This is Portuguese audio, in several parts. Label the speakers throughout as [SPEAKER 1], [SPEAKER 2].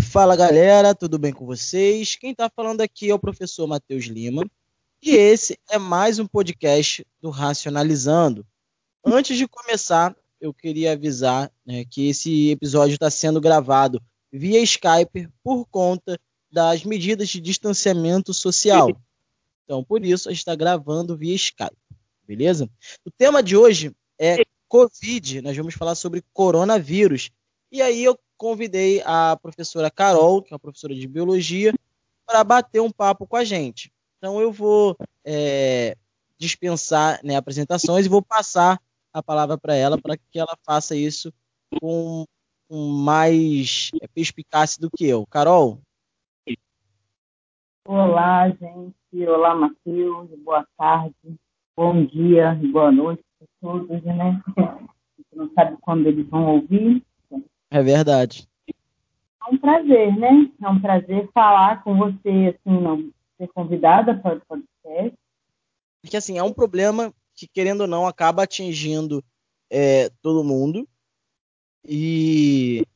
[SPEAKER 1] Fala galera, tudo bem com vocês? Quem está falando aqui é o professor Matheus Lima e esse é mais um podcast do Racionalizando. Antes de começar, eu queria avisar né, que esse episódio está sendo gravado via Skype por conta das medidas de distanciamento social. Então, por isso, a gente está gravando via Skype, beleza? O tema de hoje é Covid, nós vamos falar sobre coronavírus. E aí eu convidei a professora Carol, que é uma professora de biologia, para bater um papo com a gente. Então eu vou é, dispensar né, apresentações e vou passar a palavra para ela para que ela faça isso com, com mais é, perspicácia do que eu. Carol?
[SPEAKER 2] Olá, gente. Olá, Matheus. Boa tarde, bom dia, boa noite para todos, né? A gente não sabe quando eles vão ouvir,
[SPEAKER 1] é verdade.
[SPEAKER 2] É um prazer, né? É um prazer falar com você, assim, não ser convidada para o podcast.
[SPEAKER 1] Porque, assim, é um problema que, querendo ou não, acaba atingindo é, todo mundo. E,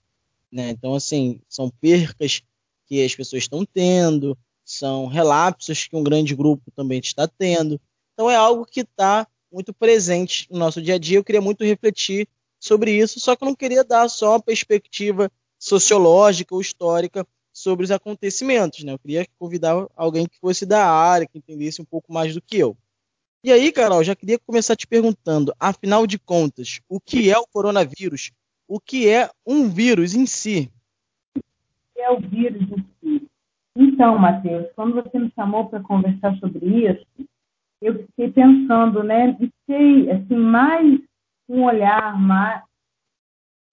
[SPEAKER 1] né, então, assim, são percas que as pessoas estão tendo, são relapsos que um grande grupo também está tendo. Então, é algo que está muito presente no nosso dia a dia. Eu queria muito refletir sobre isso, só que eu não queria dar só uma perspectiva sociológica ou histórica sobre os acontecimentos, né? Eu queria convidar alguém que fosse da área, que entendesse um pouco mais do que eu. E aí, Carol, já queria começar te perguntando, afinal de contas, o que é o coronavírus? O que é um vírus em si?
[SPEAKER 2] É o vírus em si? Então, Matheus, quando você me chamou para conversar sobre isso, eu fiquei pensando, né, fiquei, assim, mais um olhar mais,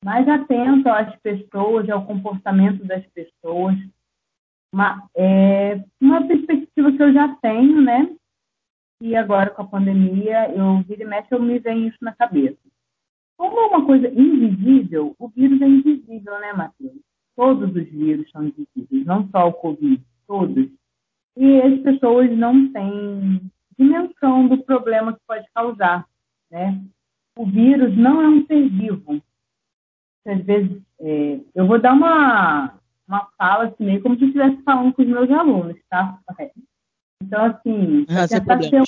[SPEAKER 2] mais atento às pessoas, ao comportamento das pessoas. Uma, é, uma perspectiva que eu já tenho, né? E agora com a pandemia, eu vira e mexe, eu me vem isso na cabeça. Como é uma coisa invisível, o vírus é invisível, né, Matheus? Todos os vírus são invisíveis, não só o Covid, todos. E as pessoas não têm dimensão do problema que pode causar, né? O vírus não é um ser vivo. Às vezes, é, eu vou dar uma, uma fala assim, meio como se eu estivesse falando com os meus alunos, tá? Então, assim,
[SPEAKER 1] ah,
[SPEAKER 2] tentar ser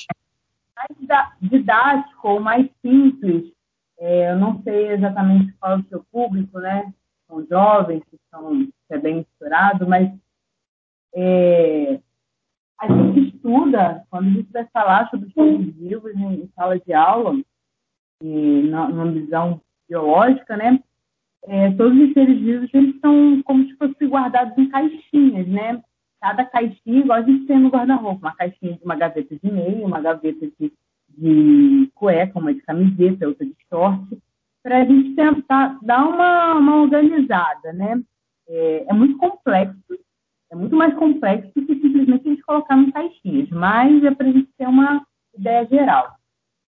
[SPEAKER 2] mais didático ou mais simples, é, eu não sei exatamente qual é o seu público, né? São jovens, que são que é bem misturado, mas é, a gente estuda, quando a gente vai falar sobre os seres vivos em, em sala de aula, e na, numa visão biológica, né? É, todos os seres vivos eles são como se fossem guardados em caixinhas, né? Cada caixinha, igual a gente tem no guarda-roupa, uma caixinha de uma gaveta de meia, uma gaveta de, de cueca, uma de camiseta, outra de short, para a gente tentar dar uma, uma organizada, né? É, é, muito complexo, é muito mais complexo do que simplesmente a gente colocar em caixinhas, mas é para a gente ter uma ideia geral.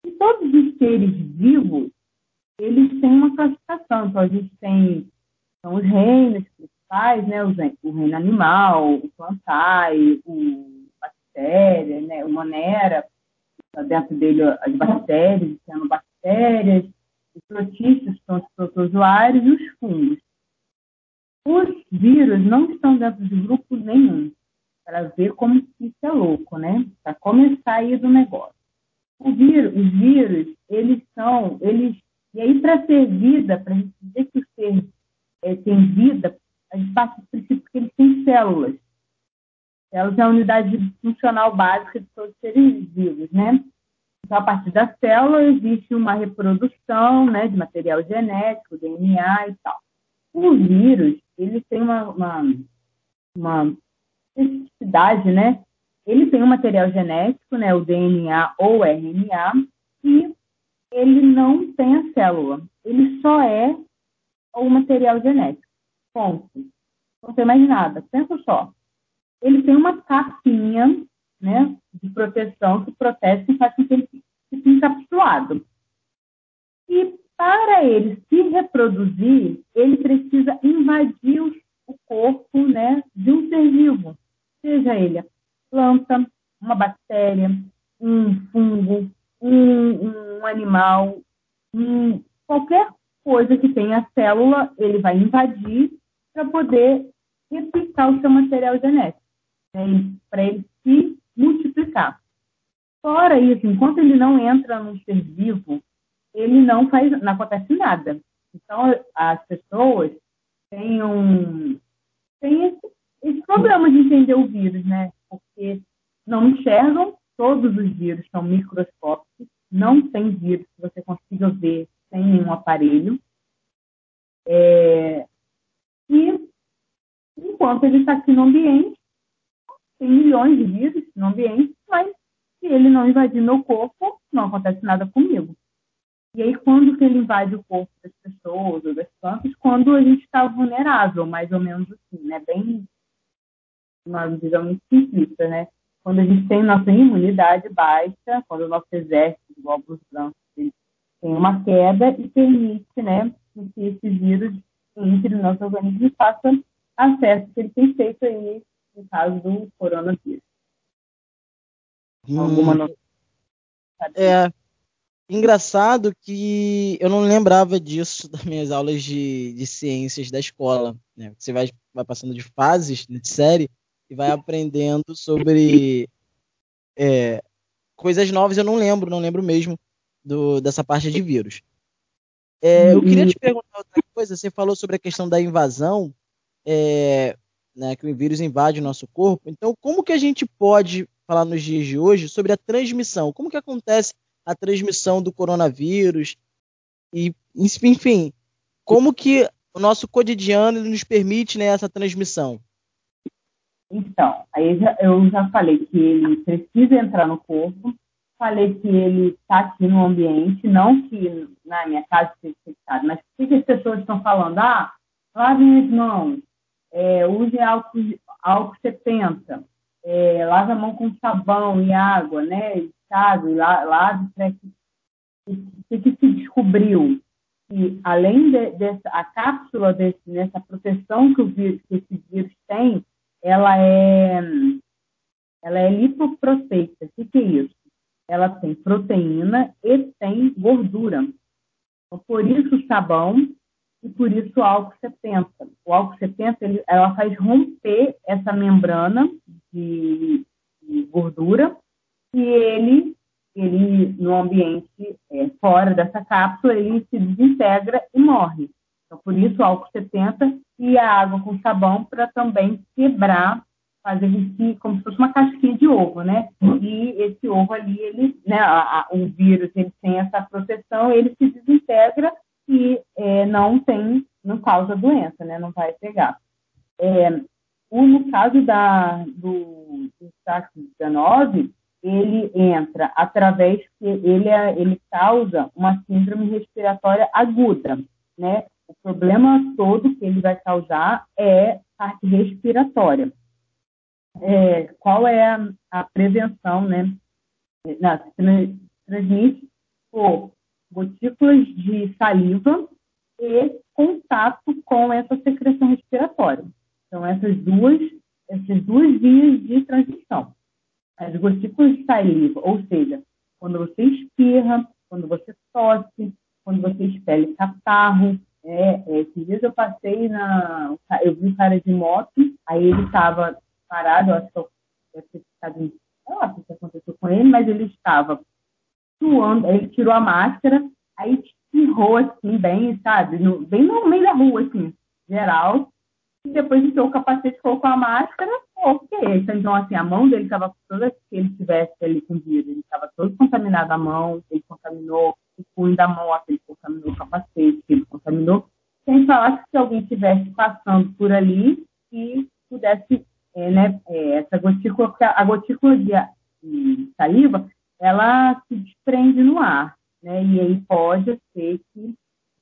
[SPEAKER 2] E todos os seres vivos, eles têm uma classificação. Então, a gente tem são os reinos principais, né? O, reino animal, o plantae, o bactéria, né? O monera, tá dentro dele as bactérias, sendo bactérias, os protistas, são os protozoários e os fungos. Os vírus não estão dentro de grupo nenhum, para ver como isso é louco, né? Para começar aí do negócio. O vírus, os vírus, eles são, eles, e aí para ter vida, para dizer que o ser é, tem vida, a gente parte do princípio que eles têm células. Células é a unidade funcional básica de todos os seres vivos, né? Então, a partir da célula existe uma reprodução, né, de material genético, DNA e tal. O vírus, ele tem uma, uma, uma especificidade, né, ele tem um material genético, né, o DNA ou RNA, e ele não tem a célula. Ele só é o material genético. Ponto. Não tem mais nada. Pensa só. Ele tem uma capinha né, de proteção que protege e faz com que ele fique encapsulado. E para ele se reproduzir, ele precisa invadir o corpo né, de um ser vivo, seja ele planta, uma bactéria, um fungo, um, um animal, um, qualquer coisa que tenha célula, ele vai invadir para poder replicar o seu material genético, né, para ele se multiplicar. Fora isso, enquanto ele não entra no ser vivo, ele não faz, não acontece nada. Então, as pessoas têm um têm esse, esse problema de entender o vírus, né? Porque não enxergam, todos os vírus são microscópicos, não tem vírus que você consiga ver sem nenhum aparelho. É, e enquanto ele está aqui no ambiente, tem milhões de vírus no ambiente, mas se ele não invadir meu corpo, não acontece nada comigo. E aí, quando que ele invade o corpo das pessoas ou das plantas? Quando a gente está vulnerável, mais ou menos assim, né? Bem, uma visão muito simplista, né? Quando a gente tem nossa imunidade baixa, quando o nosso exército de glóbulos brancos tem uma queda e permite, né, que esse vírus entre no nosso organismo e faça acesso que ele tem feito aí no caso do coronavírus.
[SPEAKER 1] Hum, Alguma É engraçado que eu não lembrava disso das minhas aulas de, de ciências da escola. Né? Você vai, vai passando de fases de série e vai aprendendo sobre é, coisas novas. Eu não lembro, não lembro mesmo do, dessa parte de vírus. É, eu queria te perguntar outra coisa. Você falou sobre a questão da invasão. É, né, que o vírus invade o nosso corpo. Então, como que a gente pode falar nos dias de hoje sobre a transmissão? Como que acontece a transmissão do coronavírus? E, enfim, como que o nosso cotidiano nos permite né, essa transmissão?
[SPEAKER 2] Então, aí eu já falei que ele precisa entrar no corpo, falei que ele está aqui no ambiente, não que na minha casa seja infectado, mas o que as pessoas estão falando? Ah, lavem as mãos, é, use álcool, álcool 70, é, lave a mão com sabão e água, né? Sabe, lave para que, que, que se descobriu que além de, dessa a cápsula desse, nessa proteção que o vírus, que esse vírus tem, ela é ela é lipoproteica. O que, que é isso? Ela tem proteína e tem gordura. Então, por isso o sabão e por isso o álcool 70. O álcool 70 ele, ela faz romper essa membrana de, de gordura e ele, ele no ambiente é, fora dessa cápsula, ele se desintegra e morre. Então, por isso o álcool 70 e a água com sabão para também quebrar, fazer como se fosse uma casquinha de ovo, né? E esse ovo ali, ele, né, a, a, o vírus, ele tem essa proteção, ele se desintegra e é, não tem, não causa doença, né? Não vai pegar. É, no caso da, do, do SARS-19, ele entra através que ele, é, ele causa uma síndrome respiratória aguda, né? O problema todo que ele vai causar é parte respiratória. É, qual é a, a prevenção, né? Não, transmite por gotículas de saliva e contato com essa secreção respiratória. Então, essas duas, essas duas vias de transmissão. As gotículas de saliva, ou seja, quando você espirra, quando você tosse, quando você expele catarro. É, é, esses dias eu passei na. Eu vi um cara de moto, aí ele estava parado, acho que eu deve ter ficado. Que aconteceu com ele, mas ele estava suando, ele tirou a máscara, aí espirrou assim, bem, sabe, no, bem no meio da rua, assim, geral, e depois entrou o capacete, colocou a máscara, ok. Então, assim, a mão dele estava toda, se ele estivesse ali com vírus, ele estava todo contaminado a mão, ele contaminou o punho da mão, ele contaminou o capacete, ele contaminou, sem falar que se alguém estivesse passando por ali e pudesse, é, né, é, essa gotícula, a gotícula de, de saliva, ela se desprende no ar, né? E aí pode ser que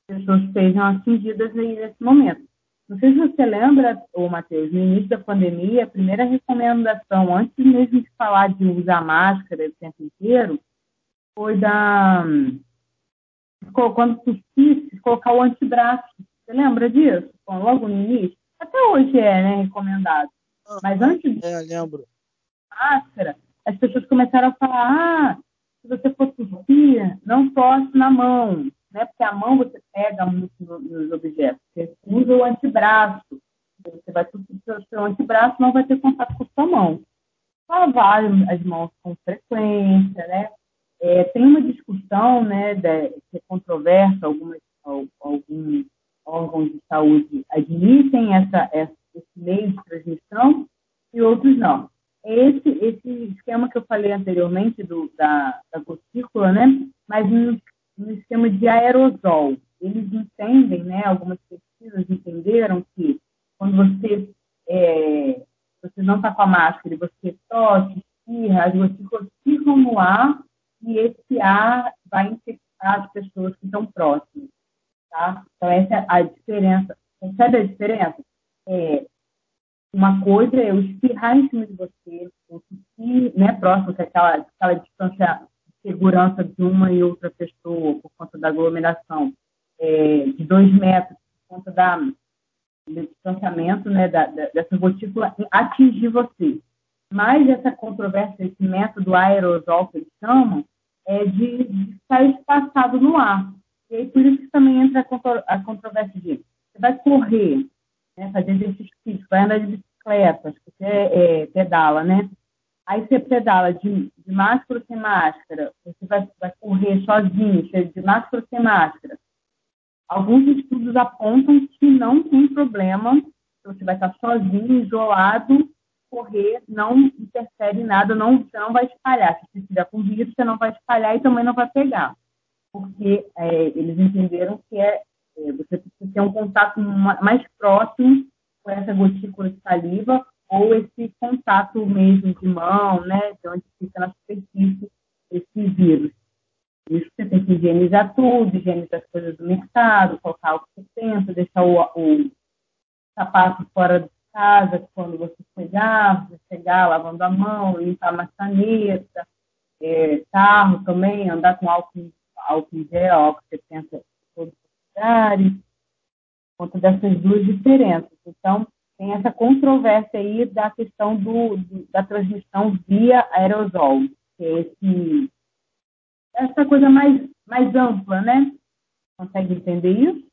[SPEAKER 2] as pessoas sejam atingidas aí nesse momento. Não sei se você lembra, ô Matheus, no início da pandemia, a primeira recomendação, antes mesmo de falar de usar máscara o tempo inteiro, foi da. Quando tossisse, colocar o antebraço. Você lembra disso? Bom, logo no início? Até hoje é, né, recomendado. Mas antes
[SPEAKER 1] de. É, lembro.
[SPEAKER 2] Máscara, as pessoas começaram a falar: ah, se você for tossir, não tosse na mão, né? Porque a mão você pega muito nos objetos. Você usa o antebraço. Você vai tossir o seu antebraço, não vai ter contato com a sua mão. Lavar as mãos com frequência, né? É, tem uma discussão, né, de, que é controversa, algumas, alguns órgãos de saúde admitem essa, essa, esse meio de transmissão e outros não. Esse, esse esquema que eu falei anteriormente do, da, da gotícula, né, mas no, no esquema de aerosol, eles entendem, né, algumas pesquisas entenderam que quando você, é, você não está com a máscara você tosse, espirra, as gotículas ficam no ar e esse ar vai infectar as pessoas que estão próximas. Tá? Então, essa é a diferença. Percebe a diferença? É, uma coisa é eu espirrar em cima de você, ou né, próximo, que é aquela, aquela distância segurança de uma e outra pessoa, por conta da aglomeração, é, de dois metros, por conta da, do distanciamento né, da, da, dessa gotícula atingir você. Mas essa controvérsia, esse método aerosol que eles chamam, é de, de estar espaçado no ar. E aí, por isso que também entra a, contro a controvérsia de você vai correr, né, fazer exercício físico, vai andar de bicicleta, você é, pedala, né? Aí você pedala de, de máscara sem máscara, você vai, vai correr sozinho, de máscara sem máscara. Alguns estudos apontam que não tem problema, você vai estar sozinho, isolado, correr, não interfere em nada, não, você não vai espalhar. Se você estiver com vírus, você não vai espalhar e também não vai pegar. Porque é, eles entenderam que é, é, você precisa ter um contato mais próximo com essa gotícula de saliva ou esse contato mesmo de mão, né, de onde fica na superfície esse vírus. Isso você tem que higienizar tudo, higienizar as coisas do mercado, colocar o que você deixar o, o sapato fora de casa, quando você chegar, você chegar lavando a mão, limpar a maçaneta, é, carro também, andar com álcool, álcool gel, álcool 70 em todos os lugares, por conta dessas duas diferenças. Então, tem essa controvérsia aí da questão do, da transmissão via aerosol, que é esse essa coisa mais, mais ampla, né? Consegue entender isso?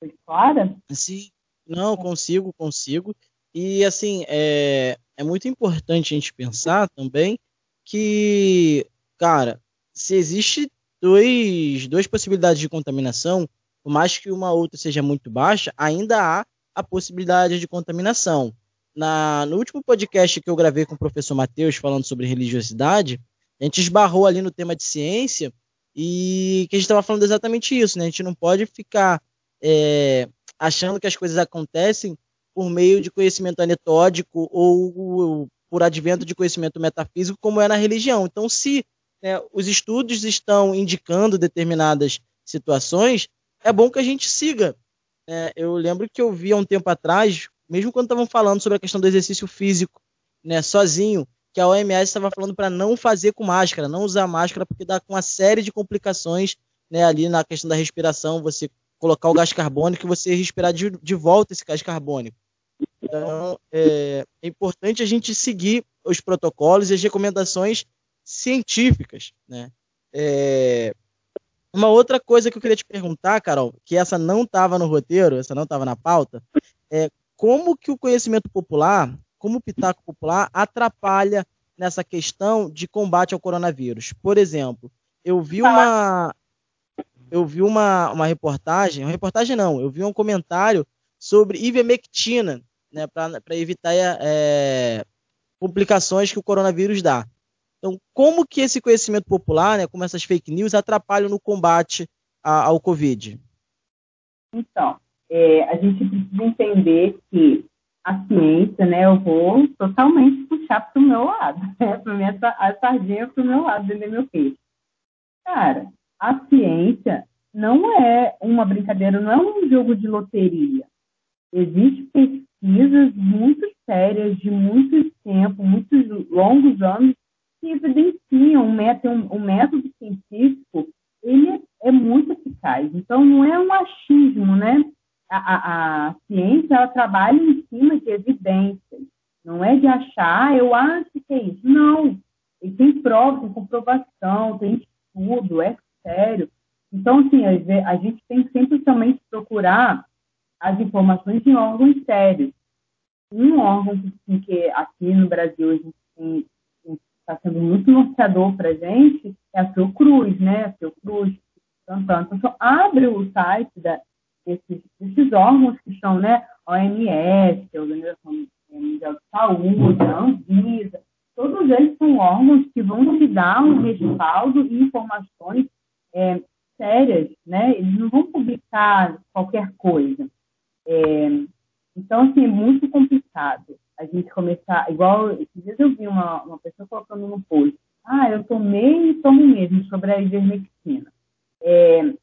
[SPEAKER 2] Foi clara?
[SPEAKER 1] Sim, não, consigo, consigo. E, assim, é, é muito importante a gente pensar também que, cara, se existe dois, duas possibilidades de contaminação, por mais que uma outra seja muito baixa, ainda há a possibilidade de contaminação. Na, no último podcast que eu gravei com o professor Matheus falando sobre religiosidade, a gente esbarrou ali no tema de ciência e que a gente estava falando exatamente isso, né? A gente não pode ficar é, achando que as coisas acontecem por meio de conhecimento anetódico ou por advento de conhecimento metafísico, como é na religião. Então, se né, os estudos estão indicando determinadas situações, é bom que a gente siga. É, eu lembro que eu vi há um tempo atrás, mesmo quando estavam falando sobre a questão do exercício físico, né, sozinho, que a OMS estava falando para não fazer com máscara, não usar máscara, porque dá com uma série de complicações né, ali na questão da respiração, você colocar o gás carbônico e você respirar de, de volta esse gás carbônico. Então, é, é, importante a gente seguir os protocolos e as recomendações científicas. Né? É, uma outra coisa que eu queria te perguntar, Carol, que essa não estava no roteiro, essa não estava na pauta, é como que o conhecimento popular como o pitaco popular atrapalha nessa questão de combate ao coronavírus. Por exemplo, eu vi uma eu vi uma, uma reportagem, uma reportagem não, eu vi um comentário sobre ivermectina, né, para evitar é, complicações que o coronavírus dá. Então, como que esse conhecimento popular, né, como essas fake news, atrapalham no combate a, ao Covid?
[SPEAKER 2] Então, é, a gente precisa entender que a ciência, né, eu vou totalmente puxar para o meu lado, né, para minha a sardinha para o meu lado, vender meu peixe. Cara, a ciência não é uma brincadeira, não é um jogo de loteria. Existem pesquisas muito sérias, de muito tempo, muitos longos anos, que evidenciam um método, um método científico, ele é, muito eficaz. Então, não é um achismo, né? a, a, a ciência ela trabalha em cima de evidências, não é de achar, ah, eu acho que é isso. Não, ele tem prova, tem comprovação, tem estudo, é sério. Então, assim, a gente tem sempre também que procurar as informações em órgãos sérios. Um órgão que, que aqui no Brasil a gente está sendo muito norteador para gente é a Fiocruz, né? A Fiocruz, Santana. Então, abre o site da, desses, desses órgãos que são, né? OMS, a Organização Mundial de Saúde, a Anvisa, todos eles são órgãos que vão te dar um respaldo e informações é, sérias, né? Eles não vão publicar qualquer coisa. É, então, assim, é muito complicado a gente começar, igual, esses dias eu vi uma, uma pessoa colocando no post, ah, eu tomei e tomo mesmo sobre a ivermectina. É,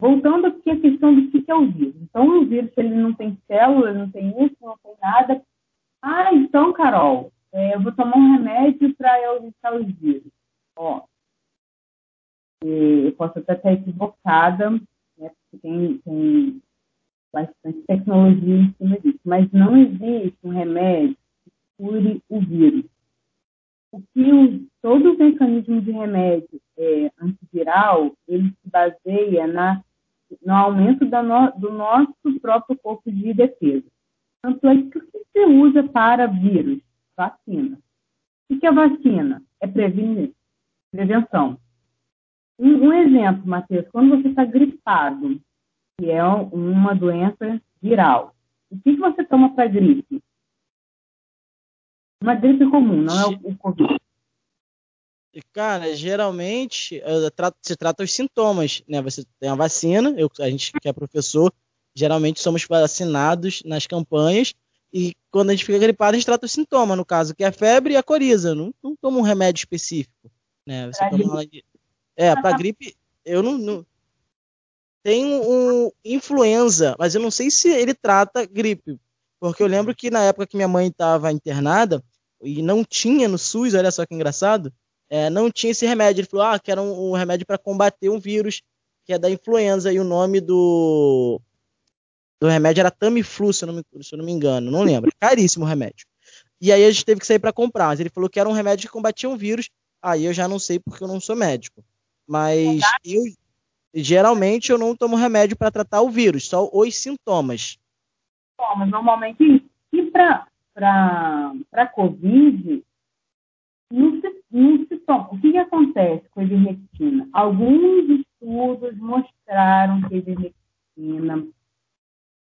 [SPEAKER 2] voltando aqui à questão do que é o vírus. Então, o vírus, ele não tem células, não tem isso, não tem nada. Ah, então, Carol, é, eu vou tomar um remédio para evitar os vírus. Ó, eu posso até estar equivocada, né, porque tem, tem bastante tecnologia em cima disso, mas não existe um remédio que cure o vírus. O que o, todo o mecanismo de remédio é, antiviral, ele se baseia na, no aumento no, do nosso próprio corpo de defesa. Tanto é que o que se usa para vírus? Vacina. O que é vacina? É prevenir, prevenção. Um, um exemplo, Matheus, quando você está gripado, que é uma doença viral, o que, que você toma para gripe? Uma gripe comum, não é o, o Covid.
[SPEAKER 1] Cara, geralmente se trata os sintomas, né? Você tem a vacina, eu, a gente que é professor, geralmente somos vacinados nas campanhas e quando a gente fica gripado, a gente trata os sintomas, no caso, que é a febre e a coriza. Não, não toma um remédio específico, né? Você toma é, para gripe, eu não, não, Tem um influenza, mas eu não sei se ele trata gripe. Porque eu lembro que na época que minha mãe estava internada, e não tinha no SUS, olha só que engraçado, é, não tinha esse remédio. Ele falou ah, que era um, um remédio para combater um vírus que é da influenza, e o nome do, do remédio era Tamiflu, se eu, não me, se eu não me engano, não lembro. Caríssimo o remédio. E aí a gente teve que sair para comprar, mas ele falou que era um remédio que combatia um vírus, aí eu já não sei porque eu não sou médico. Mas eu, geralmente eu não tomo remédio para tratar o vírus, só os sintomas.
[SPEAKER 2] Sintomas, normalmente isso. E para a Covid, não se, não se toma. O que, que acontece com a ivermectina? Alguns estudos mostraram que a ivermectina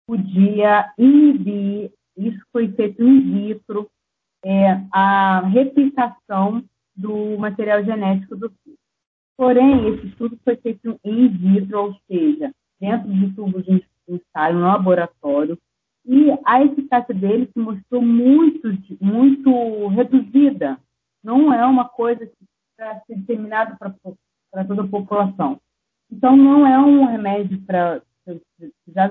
[SPEAKER 2] podia inibir, isso foi feito in vitro, é, a replicação do material genético do vírus. Porém, esse estudo foi feito em vitro, ou seja, dentro de tubos de ensaio, no laboratório, e a eficácia dele se mostrou muito, muito reduzida. Não é uma coisa para ser disseminada para toda a população. Então, não é um remédio para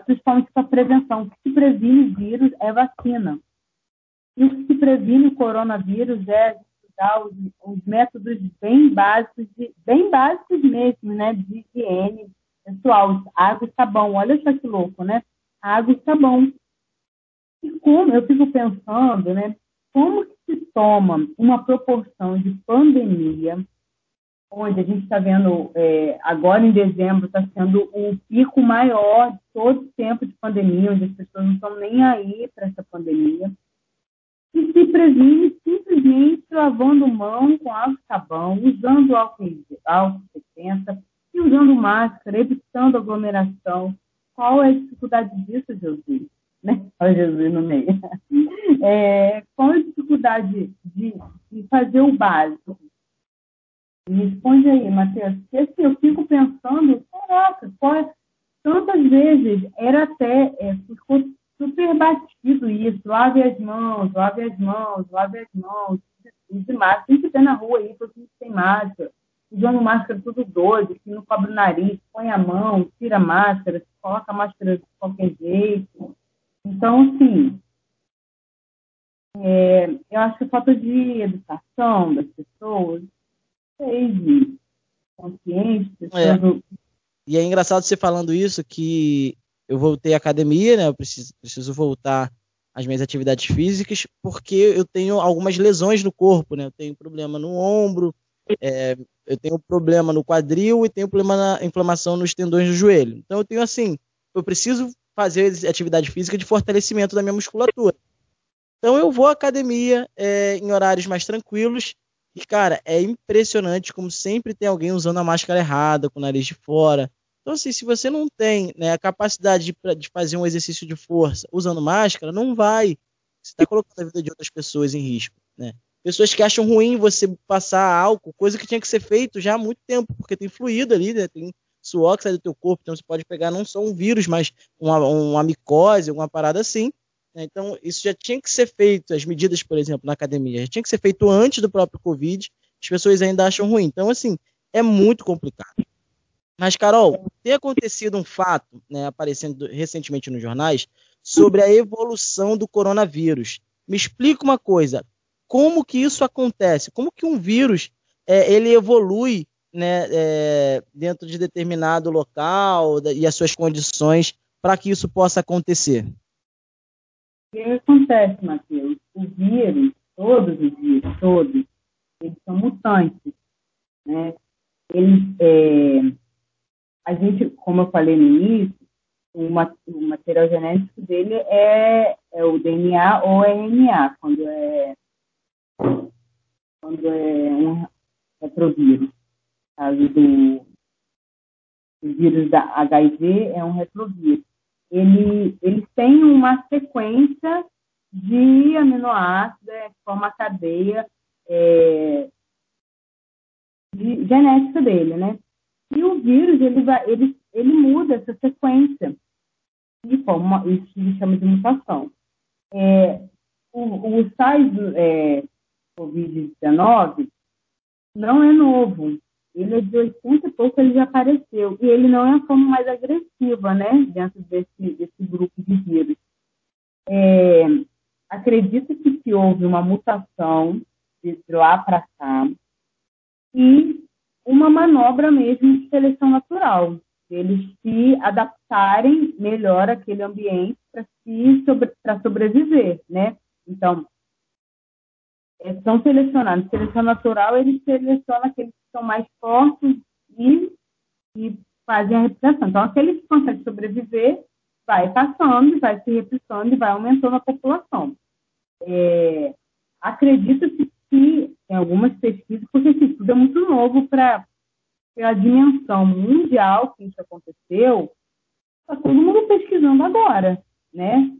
[SPEAKER 2] principalmente para prevenção. O que se previne vírus é vacina. E o que se previne coronavírus é os, os métodos bem básicos, de, bem básicos mesmo, né, de higiene pessoal, água e sabão. Olha só que louco, né? Água e sabão. E como, eu fico pensando, né, como se toma uma proporção de pandemia, onde a gente está vendo, é, agora em dezembro, está sendo o pico maior de todo o tempo de pandemia, onde as pessoas não estão nem aí para essa pandemia, e se previne simplesmente lavando mão com água e sabão, usando álcool, álcool 70 e usando máscara, evitando aglomeração. Qual é a dificuldade disso, Jesus? Né? Olha Jesus no meio. É, qual é a dificuldade de, de fazer o básico? Me responde aí, Matheus. Porque assim, eu fico pensando, caraca, qual é, tantas vezes era até, é, ficou super batido isso, lave as mãos, lave as mãos, lave as mãos, de máscara, tem que ter na rua aí, todo mundo tem máscara, usando máscara tudo doido, que não cobre o nariz, põe a mão, tira a máscara, coloca a máscara de qualquer jeito. Então, assim, é, eu acho que falta de educação das pessoas, sei, de consciência,
[SPEAKER 1] é. E é engraçado você falando isso, que eu voltei à academia, né? Eu preciso, preciso voltar às minhas atividades físicas, porque eu tenho algumas lesões no corpo, né? Eu tenho problema no ombro, é, eu tenho problema no quadril e tenho problema na inflamação nos tendões do joelho. Então eu tenho assim, eu preciso fazer atividade física de fortalecimento da minha musculatura. Então eu vou à academia é, em horários mais tranquilos e, cara, é impressionante como sempre tem alguém usando a máscara errada, com o nariz de fora. Então, assim, se você não tem né, a capacidade de, de, fazer um exercício de força usando máscara, não vai. Você está colocando a vida de outras pessoas em risco. Né? Pessoas que acham ruim você passar álcool, coisa que tinha que ser feito já há muito tempo, porque tem fluido ali, né? tem suor que sai do teu corpo, então você pode pegar não só um vírus, mas uma, uma micose, alguma parada assim. Né? Então, isso já tinha que ser feito, as medidas, por exemplo, na academia, já tinha que ser feito antes do próprio Covid, as pessoas ainda acham ruim. Então, assim, é muito complicado. Mas, Carol, tem acontecido um fato, né, aparecendo recentemente nos jornais, sobre a evolução do coronavírus. Me explica uma coisa, como que isso acontece? Como que um vírus é, ele evolui né, é, dentro de determinado local e as suas condições para que isso possa acontecer?
[SPEAKER 2] O que acontece, Matheus? O vírus, todos os vírus, todos, eles são mutantes. Né? Eles, é, a gente, como eu falei no início, o, material genético dele é, é o DNA ou RNA, quando é, quando é um retrovírus caso do, vírus da HIV, é um retrovírus. Ele, eles têm uma sequência de aminoácidos, é, forma a cadeia é, de, genética dele, né? E o vírus, ele, vai, ele, ele muda essa sequência de forma, isso se chama de mutação. É, o, o SARS é, Covid-19 não é novo, ele é de 80 e pouco, ele já apareceu. E ele não é a forma mais agressiva, né, dentro desse, desse grupo de vírus. É, acredita que se houve uma mutação de lá para cá e uma manobra mesmo de seleção natural, eles se adaptarem melhor àquele ambiente para sobre, sobreviver, né? Então, é, são selecionados. Seleção natural, eles selecionam aqueles que são mais fortes e, e fazem a replicação. Então, aqueles que conseguem sobreviver, vai passando, vai se replicando e vai aumentando a população. É, Acredito-se que, em algumas pesquisas, porque esse tudo é muito novo para a dimensão mundial que isso aconteceu, está todo mundo pesquisando agora, né?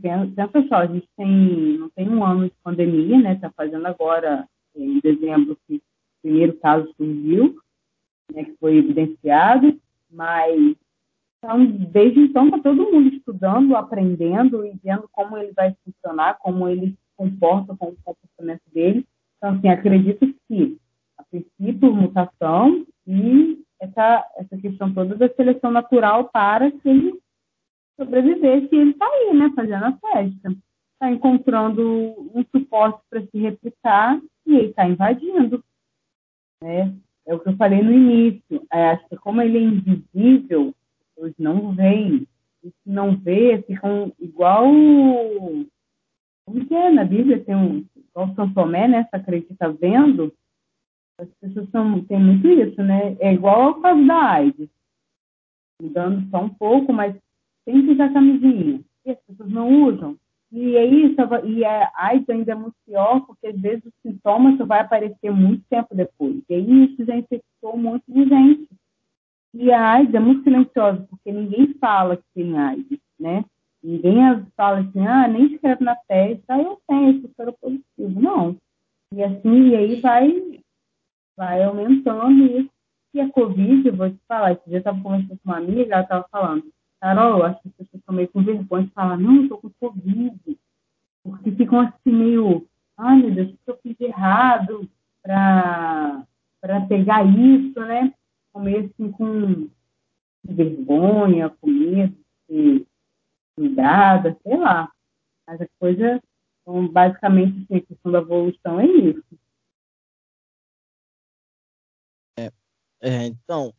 [SPEAKER 2] pensa só, a gente tem, não tem um ano de pandemia, né? Está fazendo agora, em dezembro, que o primeiro caso surgiu, né, que foi evidenciado, mas então, desde então está todo mundo estudando, aprendendo e vendo como ele vai funcionar, como ele comporta com o comportamento dele. Então, assim, acredito que, a princípio, mutação e essa, essa questão toda da seleção natural para que ele sobreviver se ele está aí, né, fazendo a festa. Está encontrando um suporte para se replicar e ele está invadindo. Né? É o que eu falei no início. É, acho que como ele é invisível, eles não veem. E se não vê, ficam igual. Como que é? Na Bíblia tem um. Igual São Tomé, né? Se acredita vendo. As pessoas são, têm muito isso, né? É igual ao caso da AIDS. Mudando só um pouco, mas tem que usar camisinha. E as pessoas não usam. E é isso, e a AIDS ainda é muito pior, porque às vezes os sintomas só vai aparecer muito tempo depois. E aí isso já infectou um monte de gente. E a AIDS é muito silenciosa, porque ninguém fala que tem AIDS, né? Ninguém fala assim, ah, nem escreve na testa, ah, eu tenho esse soro positivo. Não. E assim, e aí vai, vai aumentando isso. E a Covid, eu vou te falar, esse dia eu estava conversando com uma amiga, ela estava falando, Carol, acho que as pessoas estão meio com vergonha de falar, não, estou com Covid. Porque ficam assim meio, ai meu Deus, o que eu fiz errado para pegar isso, né? Comer assim com vergonha, com medo, de cuidada, sei lá. Mas a coisa, então, basicamente, assim, a questão da evolução é isso.
[SPEAKER 1] É, é, então,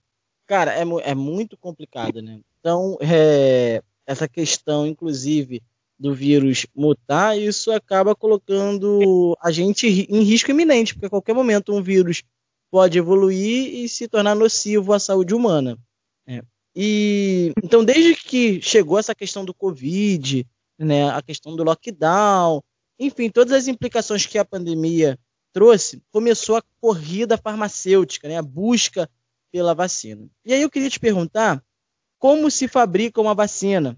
[SPEAKER 1] cara, é, é muito complicado, né? Então, é, essa questão, inclusive, do vírus mutar, isso acaba colocando a gente em risco iminente, porque a qualquer momento um vírus pode evoluir e se tornar nocivo à saúde humana. É. E então, desde que chegou essa questão do Covid, né, a questão do lockdown, enfim, todas as implicações que a pandemia trouxe, começou a corrida farmacêutica, né, a busca pela vacina. E aí eu queria te perguntar como se fabrica uma vacina?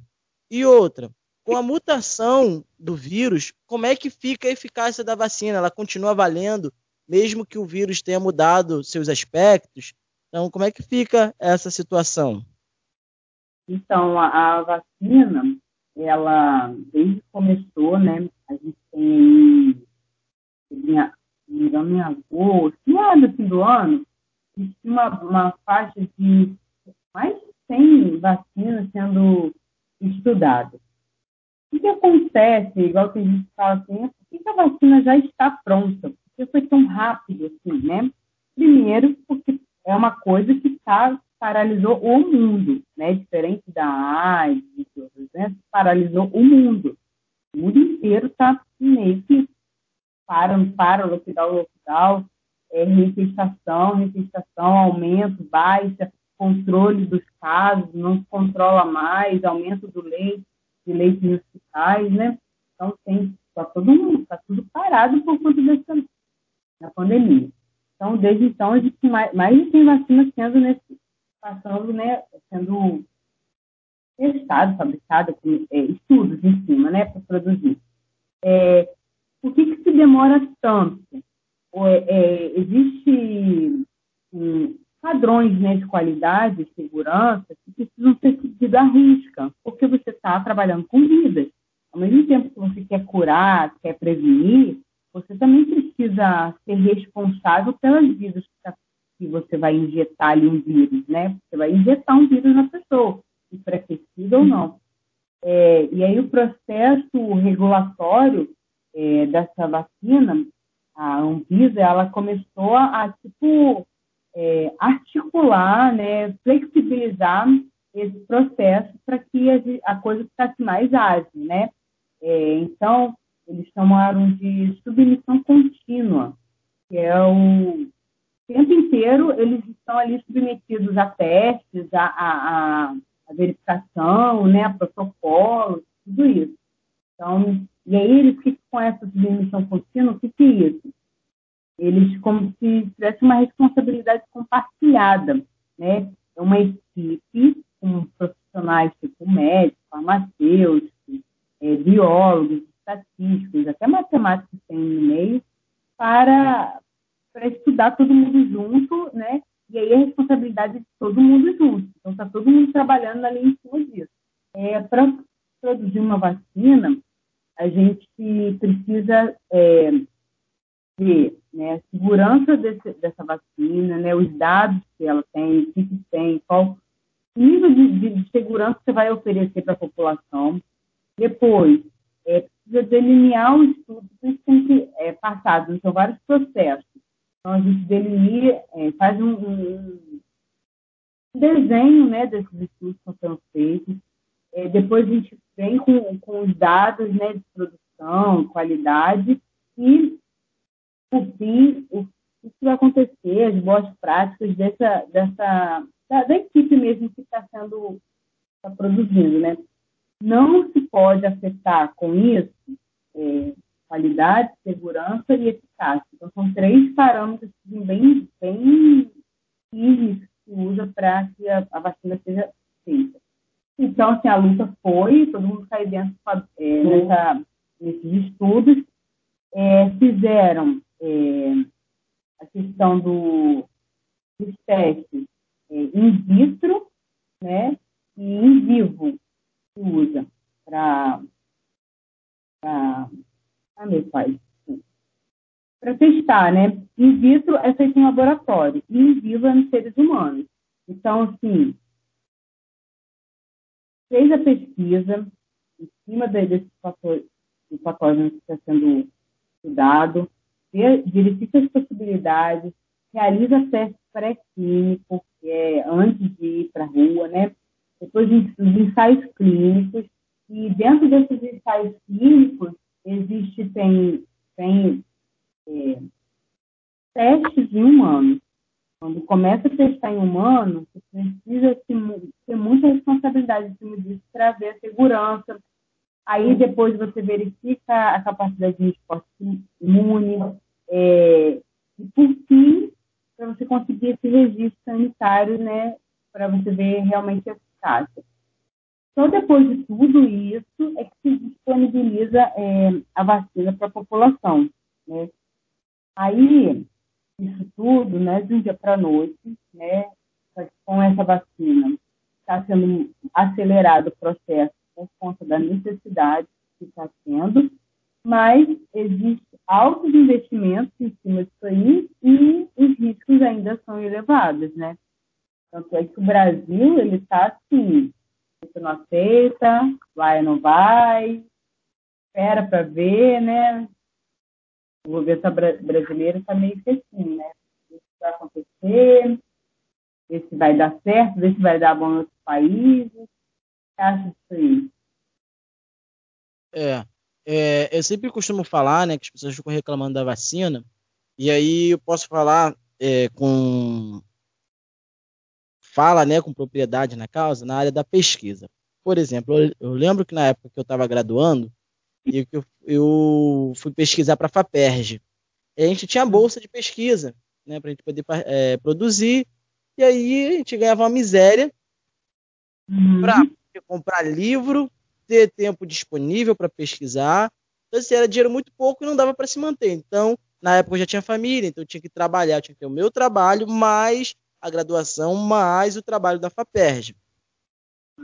[SPEAKER 1] E outra, com a mutação do vírus, como é que fica a eficácia da vacina? Ela continua valendo, mesmo que o vírus tenha mudado seus aspectos? Então, como é que fica essa situação?
[SPEAKER 2] Então, a, a vacina, ela, desde que começou, né, a gente tem, em, em agosto, no fim do ano, existe uma, uma faixa de mais de 100 vacinas sendo estudadas. O que acontece, igual que a gente fala assim, por que a vacina já está pronta? Por que foi tão rápido assim, né? Primeiro, porque é uma coisa que tá, paralisou o mundo, né? Diferente da AIDS né? paralisou o mundo. O mundo inteiro está meio que para, para, lockdown, lockdown, é, reinfestação, reinfestação, aumento, baixa, controle dos casos, não se controla mais, aumento do leite, de leite em hospitais, né? Então, tem, está todo mundo, está tudo parado por conta dessa da pandemia. Então, desde então, existe mais, mais de 100 vacinas sendo, nesse, passando, né, sendo testado, fabricado, é, estudos em cima, né, para produzir. É, por que, que se demora tanto? É, é, existe um, padrões né, de qualidade e segurança que precisam ser seguidos à risca, porque você está trabalhando com vidas. Ao mesmo tempo que você quer curar, quer prevenir, você também precisa ser responsável pelas vidas que você vai injetar ali um vírus, né? Você vai injetar um vírus na pessoa, enfraquecido ou não. É, e aí o processo regulatório é, dessa vacina, a Anvisa, ela começou a tipo, é, articular, né, flexibilizar esse processo para que a, a, coisa ficasse mais ágil, né? É, então, eles chamaram de submissão contínua, que é o tempo inteiro eles estão ali submetidos a testes, a, a, a verificação, né, a protocolos, tudo isso. Então, e aí eles ficam com essa submissão contínua, o que, que é isso? eles como se tivesse uma responsabilidade compartilhada, né? É uma equipe com profissionais tipo médicos, farmacêuticos, é, biólogos, estatísticos, até matemáticos tem no meio, para, para estudar todo mundo junto, né? E aí a responsabilidade de todo mundo junto. Então, está todo mundo trabalhando ali em cima disso. É, para produzir uma vacina, a gente precisa é, ver né, a segurança desse, dessa vacina, né, os dados que ela tem, o que, que tem, qual nível de, de, de segurança você vai oferecer para a população. Depois, é, precisa delinear o estudo, isso tem que é, passado, são vários processos. Então, a gente delinea, é, faz um, um, desenho né, desses estudos que estão feitos, é, depois a gente vem com, com os dados né, de produção, qualidade, e por fim, o que vai acontecer, as boas práticas dessa, dessa da, da equipe mesmo que está sendo tá produzindo, né? Não se pode afetar com isso é, qualidade, segurança e eficácia. Então, são três parâmetros bem, bem firmes que usa para que a, a, vacina seja feita. Então, assim, a luta foi, todo mundo caiu dentro é, nessa, nesses estudos, é, fizeram é, a questão do, dos testes é, in vitro né, e in vivo que usa para meu pai para testar, né? In vitro é feito em laboratório, e in vivo é nos seres humanos. Então, assim, fez a pesquisa em cima desse patógeno que está sendo estudado, verifica as possibilidades, realiza testes pré-clínicos é, antes de ir para a rua, né? Depois os ensaios clínicos, e dentro desses ensaios clínicos existe, tem, tem é, testes em humanos. Quando começa a testar em humano, precisa ter muita responsabilidade em cima disso para ver a segurança. Aí depois você verifica a capacidade de resposta imune. É, e por fim, para você conseguir esse registro sanitário, né, para você ver realmente a eficácia. Só depois de tudo isso é que se disponibiliza é, a vacina para a população. Né? Aí, isso tudo, né, de um dia para a noite, né, com essa vacina, está sendo acelerado o processo por conta da necessidade que está tendo, mas existe altos investimentos em cima disso aí e os riscos ainda são elevados, né? Tanto é que o Brasil, ele está assim, você não aceita, vai ou não vai, espera para ver, né? O governo brasileiro está meio que assim, né? O que vai acontecer, ver se vai dar certo, ver se vai dar bom em outros países. O que acha disso aí?
[SPEAKER 1] É, é, eu sempre costumo falar, né, que as pessoas ficam reclamando da vacina, e aí eu posso falar é, com fala, né, com propriedade na causa, na área da pesquisa. Por exemplo, eu, eu lembro que na época que eu estava graduando, e que eu, eu fui pesquisar para a FAPERJ, a gente tinha bolsa de pesquisa, né, para a gente poder é, produzir, e aí a gente ganhava uma miséria uhum. para comprar livro, ter tempo disponível para pesquisar. Então, assim, era dinheiro muito pouco e não dava para se manter. Então, na época eu já tinha família, então eu tinha que trabalhar, eu tinha que ter o meu trabalho, mais a graduação, mais o trabalho da FAPERJ.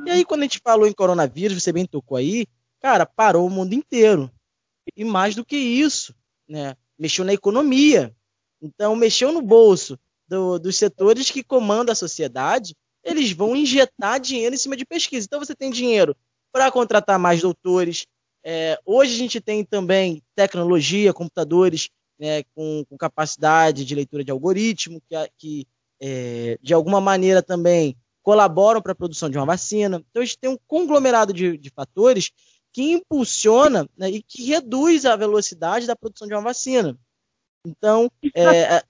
[SPEAKER 1] E aí, quando a gente falou em coronavírus, você bem tocou aí, cara, parou o mundo inteiro. E mais do que isso, né? Mexeu na economia. Então, mexeu no bolso do, dos setores que comandam a sociedade, eles vão injetar dinheiro em cima de pesquisa. Então, você tem dinheiro para contratar mais doutores. É, hoje a gente tem também tecnologia, computadores né, com, com, capacidade de leitura de algoritmo, que, que é, de alguma maneira também colaboram para a produção de uma vacina. Então a gente tem um conglomerado de, de fatores que impulsiona né, e que reduz a velocidade da produção de uma vacina. Então, é, é,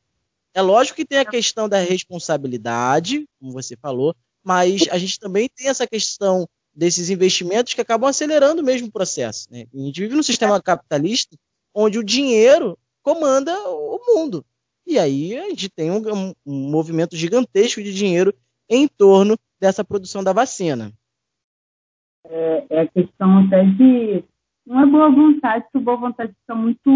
[SPEAKER 1] é lógico que tem a questão da responsabilidade, como você falou, mas a gente também tem essa questão desses investimentos que acabam acelerando o mesmo processo. Né? A gente vive num sistema capitalista onde o dinheiro comanda o mundo. E aí a gente tem um, um, movimento gigantesco de dinheiro em torno dessa produção da vacina.
[SPEAKER 2] É, é a questão até de. Não é boa vontade, porque boa vontade fica muito.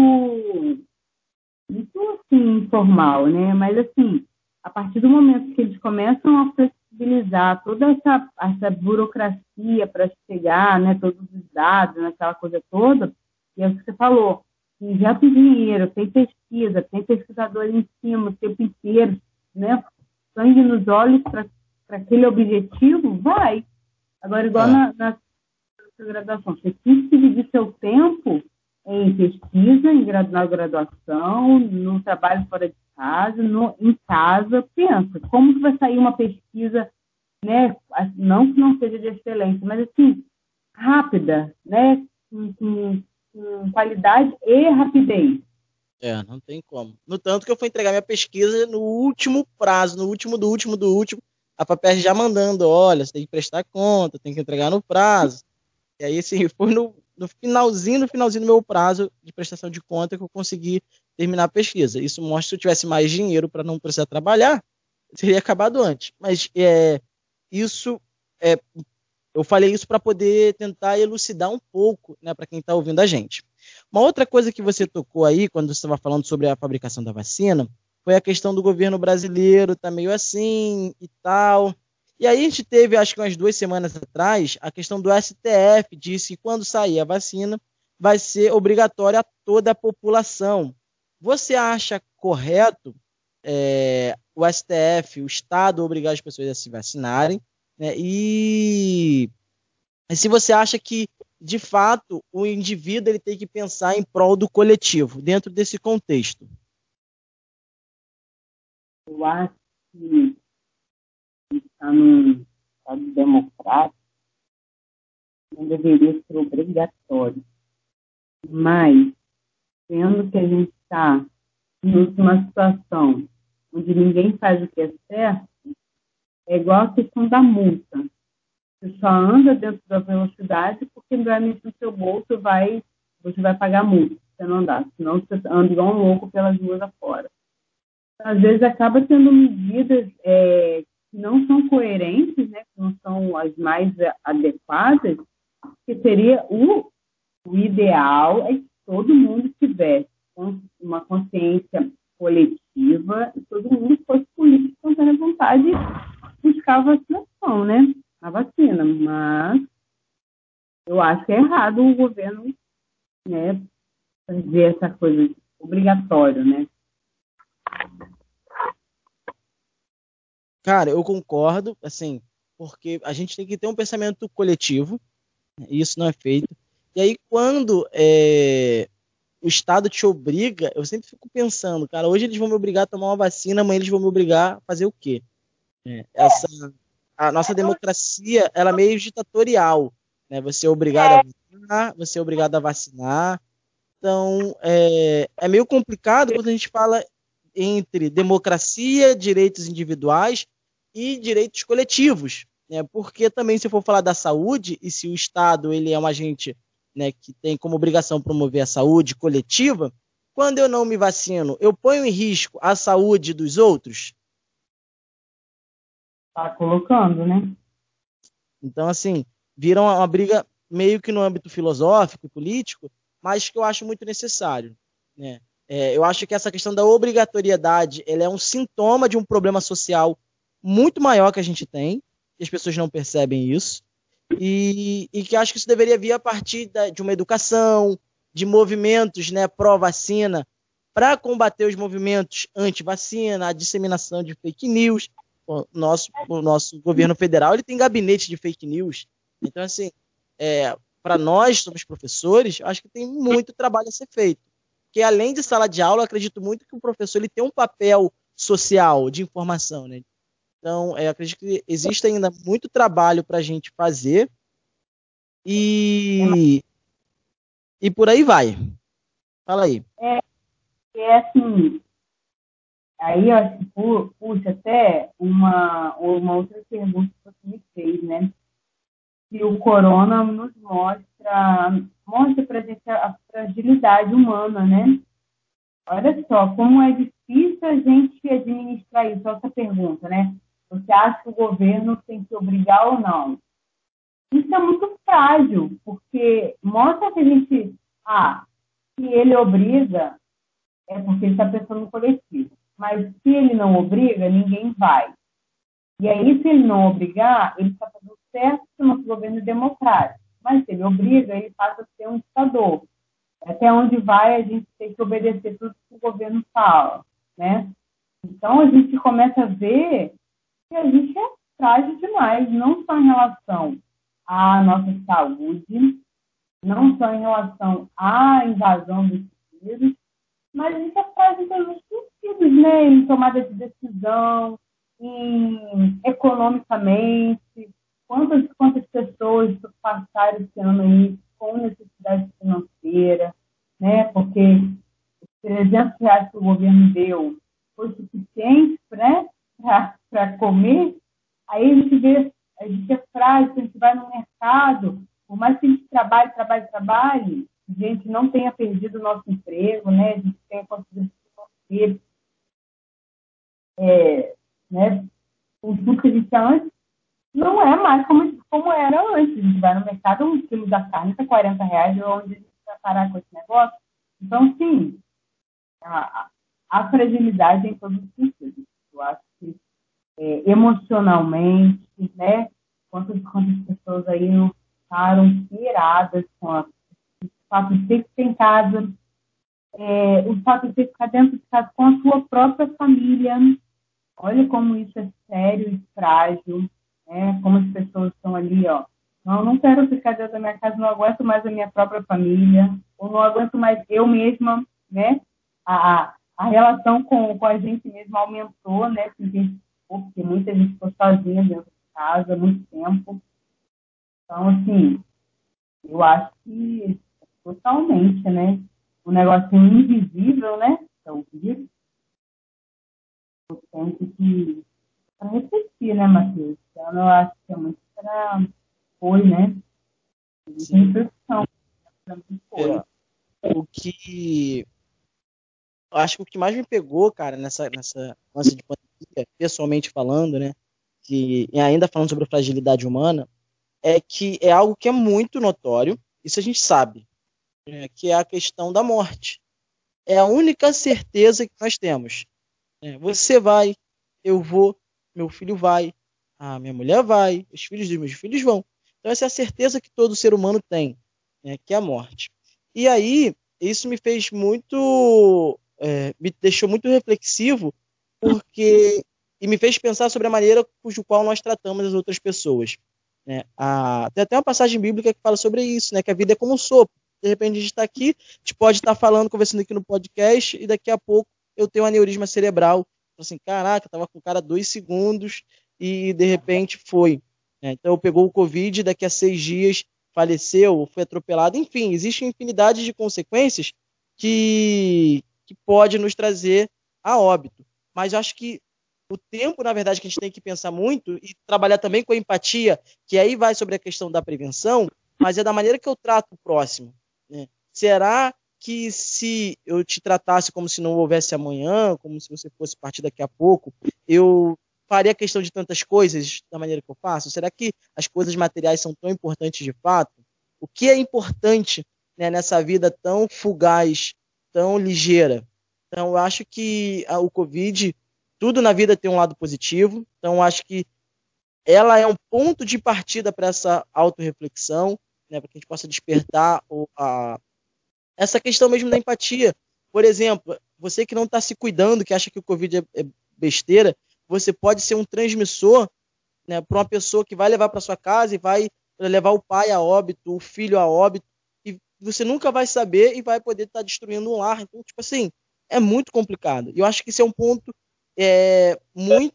[SPEAKER 2] muito assim, informal, né? Mas assim, a partir do momento que eles começam a flexibilizar toda essa, essa burocracia para chegar, né, todos os dados, naquela coisa toda, e é o que você falou, injeta dinheiro, tem pesquisa, tem pesquisador em cima o tempo inteiro, né, sangue nos olhos para aquele objetivo, vai. Agora, igual é. na, na graduação, você tem que dividir seu tempo em pesquisa, em, na graduação, no trabalho fora de casa, no, em casa, pensa, como que vai sair uma pesquisa, né, não que não seja de excelência, mas assim, rápida, né, com, com, com qualidade e rapidez.
[SPEAKER 1] É, não tem como. No tanto que eu fui entregar minha pesquisa no último prazo, no último do último do último, a papel já mandando, olha, você tem que prestar conta, tem que entregar no prazo. E aí, assim, foi no, no finalzinho, no finalzinho do meu prazo de prestação de conta que eu consegui terminar a pesquisa. Isso mostra que se eu tivesse mais dinheiro para não precisar trabalhar, teria acabado antes. Mas é, isso é, eu falei isso para poder tentar elucidar um pouco, né, para quem está ouvindo a gente. Uma outra coisa que você tocou aí quando você estava falando sobre a fabricação da vacina foi a questão do governo brasileiro, tá meio assim e tal. E aí a gente teve, acho que umas duas semanas atrás, a questão do STF disse que quando sair a vacina vai ser obrigatória a toda a população. Você acha correto é, o STF, o Estado, obrigar as pessoas a se vacinarem? Né? E, se você acha que, de fato, o indivíduo ele tem que pensar em prol do coletivo, dentro desse contexto?
[SPEAKER 2] Eu acho que está num Estado democrático não deveria ser obrigatório. Mas, sendo que a gente está numa situação onde ninguém faz o que é certo, é igual a questão da multa. Você só anda dentro da velocidade porque realmente no seu bolso vai, você vai pagar multa se você não andar, senão você anda igual um louco pelas ruas afora. Às vezes acaba tendo medidas é, que não são coerentes, né, que não são as mais adequadas, que seria o, o ideal é que todo mundo tivesse uma consciência coletiva e todo mundo fosse político espontânea vontade buscar a vacinação, né? A vacina. Mas eu acho que é errado o governo né, fazer essa coisa obrigatória, né?
[SPEAKER 1] Cara, eu concordo, assim, porque a gente tem que ter um pensamento coletivo, e isso não é feito. E aí, quando é, o Estado te obriga, eu sempre fico pensando, cara, hoje eles vão me obrigar a tomar uma vacina, amanhã eles vão me obrigar a fazer o quê? É, essa, a nossa democracia, ela é meio ditatorial, né? Você é obrigado a vacinar, você é obrigado a vacinar. Então, é, é meio complicado quando a gente fala entre democracia, direitos individuais e direitos coletivos, né? Porque também se for falar da saúde e se o Estado ele é um agente né, que tem como obrigação promover a saúde coletiva, quando eu não me vacino, eu ponho em risco a saúde dos outros?
[SPEAKER 2] Está colocando, né?
[SPEAKER 1] Então, assim, vira uma, uma briga meio que no âmbito filosófico e político, mas que eu acho muito necessário. Né? É, eu acho que essa questão da obrigatoriedade ela é um sintoma de um problema social muito maior que a gente tem, e as pessoas não percebem isso. E, e que acho que isso deveria vir a partir da, de uma educação, de movimentos né, pró-vacina, para combater os movimentos anti-vacina, a disseminação de fake news. O nosso, o nosso governo federal ele tem gabinete de fake news. Então, assim, é, para nós, somos professores, acho que tem muito trabalho a ser feito. Porque, além de sala de aula, acredito muito que o professor ele tem um papel social de informação. Né? Então, é, acredito que existe ainda muito trabalho para a gente fazer e, e por aí vai. Fala aí.
[SPEAKER 2] É, é assim, aí eu acho que puxa até uma, uma outra pergunta que você me fez, né? Se o corona nos mostra, mostra pra gente a fragilidade humana, né? Olha só, como é difícil a gente administrar isso, essa pergunta, né? Você acha que o governo tem que obrigar ou não? Isso é muito frágil, porque mostra que a gente, ah, se ele obriga, é porque ele está pensando no coletivo. Mas se ele não obriga, ninguém vai. E aí, se ele não obrigar, ele está fazendo certo que o nosso governo democrático. Mas se ele obriga, ele passa a ser um ditador. Até onde vai, a gente tem que obedecer tudo que o governo fala, né? Então, a gente começa a ver que a gente é frágil demais, não só em relação à nossa saúde, não só em relação à invasão dos vírus, mas a gente é frágil os né? Em tomada de decisão, em, economicamente, quantas, quantas pessoas passaram esse ano aí com necessidade financeira, né? Porque os 300 reais que o governo deu foi suficiente, né? para comer, aí a gente vê, a gente é frágil, a gente vai no mercado, por mais que a gente trabalhe, trabalhe, trabalhe, a gente não tenha perdido o nosso emprego, né? A gente tenha conseguido se é, né? Com tudo que a gente tinha antes, não é mais como, como era antes. A gente vai no mercado, um quilo da carne está 40 reais, onde a gente vai parar com esse negócio. Então, sim, a, a fragilidade em todos os sentidos. Eu acho que é, emocionalmente, né? Quantas, quantas pessoas aí não ficaram piradas com a, o fato de ter que ficar em casa, é, o fato de ficar dentro de casa com a sua própria família. Olha como isso é sério e frágil, né? Como as pessoas estão ali, ó. Não, não quero ficar dentro da minha casa, não aguento mais a minha própria família, ou não aguento mais eu mesma, né? A, a relação com, com a gente mesma aumentou, né? Porque, muita gente ficou sozinha dentro de casa muito tempo. Então, assim, eu acho que totalmente, né? Um negócio invisível, né? É o vírus. eu tenho que refletir, né, Matheus? Então, eu acho que é muito para foi, né? Reflexão.
[SPEAKER 1] É, o que acho que o que mais me pegou, cara, nessa nessa lance de pandemia, pessoalmente falando, né, que e ainda falando sobre a fragilidade humana, é que é algo que é muito notório, isso a gente sabe, né, que é a questão da morte. É a única certeza que nós temos. É, você vai, eu vou, meu filho vai, a minha mulher vai, os filhos dos meus filhos vão. Então essa é a certeza que todo ser humano tem, né, que é a morte. E aí isso me fez muito, é, me deixou muito reflexivo, porque e me fez pensar sobre a maneira cujo qual nós tratamos as outras pessoas. Né? A, tem até uma passagem bíblica que fala sobre isso, né? que a vida é como um sopro. De repente a gente está aqui, a gente pode estar tá falando, conversando aqui no podcast, e daqui a pouco eu tenho um aneurisma cerebral. Assim, caraca, tava com o cara dois segundos e de repente foi. Né? Então pegou o Covid, daqui a seis dias faleceu, foi atropelado. Enfim, existe infinidade de consequências que, que pode nos trazer a óbito. Mas acho que o tempo, na verdade, que a gente tem que pensar muito e trabalhar também com a empatia, que aí vai sobre a questão da prevenção, mas é da maneira que eu trato o próximo. Né? Será que se eu te tratasse como se não houvesse amanhã, como se você fosse partir daqui a pouco, eu faria questão de tantas coisas da maneira que eu faço? Será que as coisas materiais são tão importantes de fato? O que é importante né, nessa vida tão fugaz, tão ligeira? Então, eu acho que a, o Covid tudo na vida tem um lado positivo, então acho que ela é um ponto de partida para essa autorreflexão, né, para que a gente possa despertar a, essa questão mesmo da empatia. Por exemplo, você que não está se cuidando, que acha que o Covid é, é besteira, você pode ser um transmissor né, para uma pessoa que vai levar para sua casa e vai levar o pai a óbito, o filho a óbito, e você nunca vai saber e vai poder estar tá destruindo um lar. Então, tipo assim, é muito complicado. E eu acho que esse é um ponto é, muito,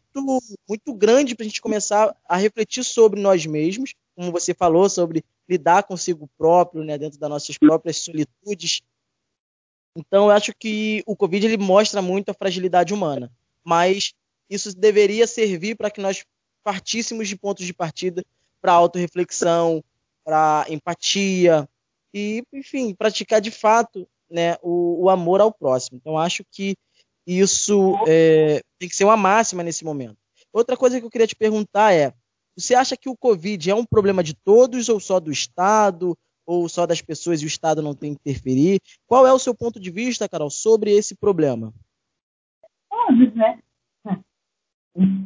[SPEAKER 1] muito grande para a gente começar a refletir sobre nós mesmos, como você falou, sobre lidar consigo próprio, né, dentro das nossas próprias solitudes. Então, eu acho que o Covid ele mostra muito a fragilidade humana, mas isso deveria servir para que nós partíssemos de pontos de partida para autorreflexão, para empatia e, enfim, praticar de fato né, o, o amor ao próximo. Então, acho que isso é, tem que ser uma máxima nesse momento. Outra coisa que eu queria te perguntar é: você acha que o Covid é um problema de todos ou só do Estado? Ou só das pessoas e o Estado não tem que interferir? Qual é o seu ponto de vista, Carol, sobre esse problema?
[SPEAKER 2] Todos, né?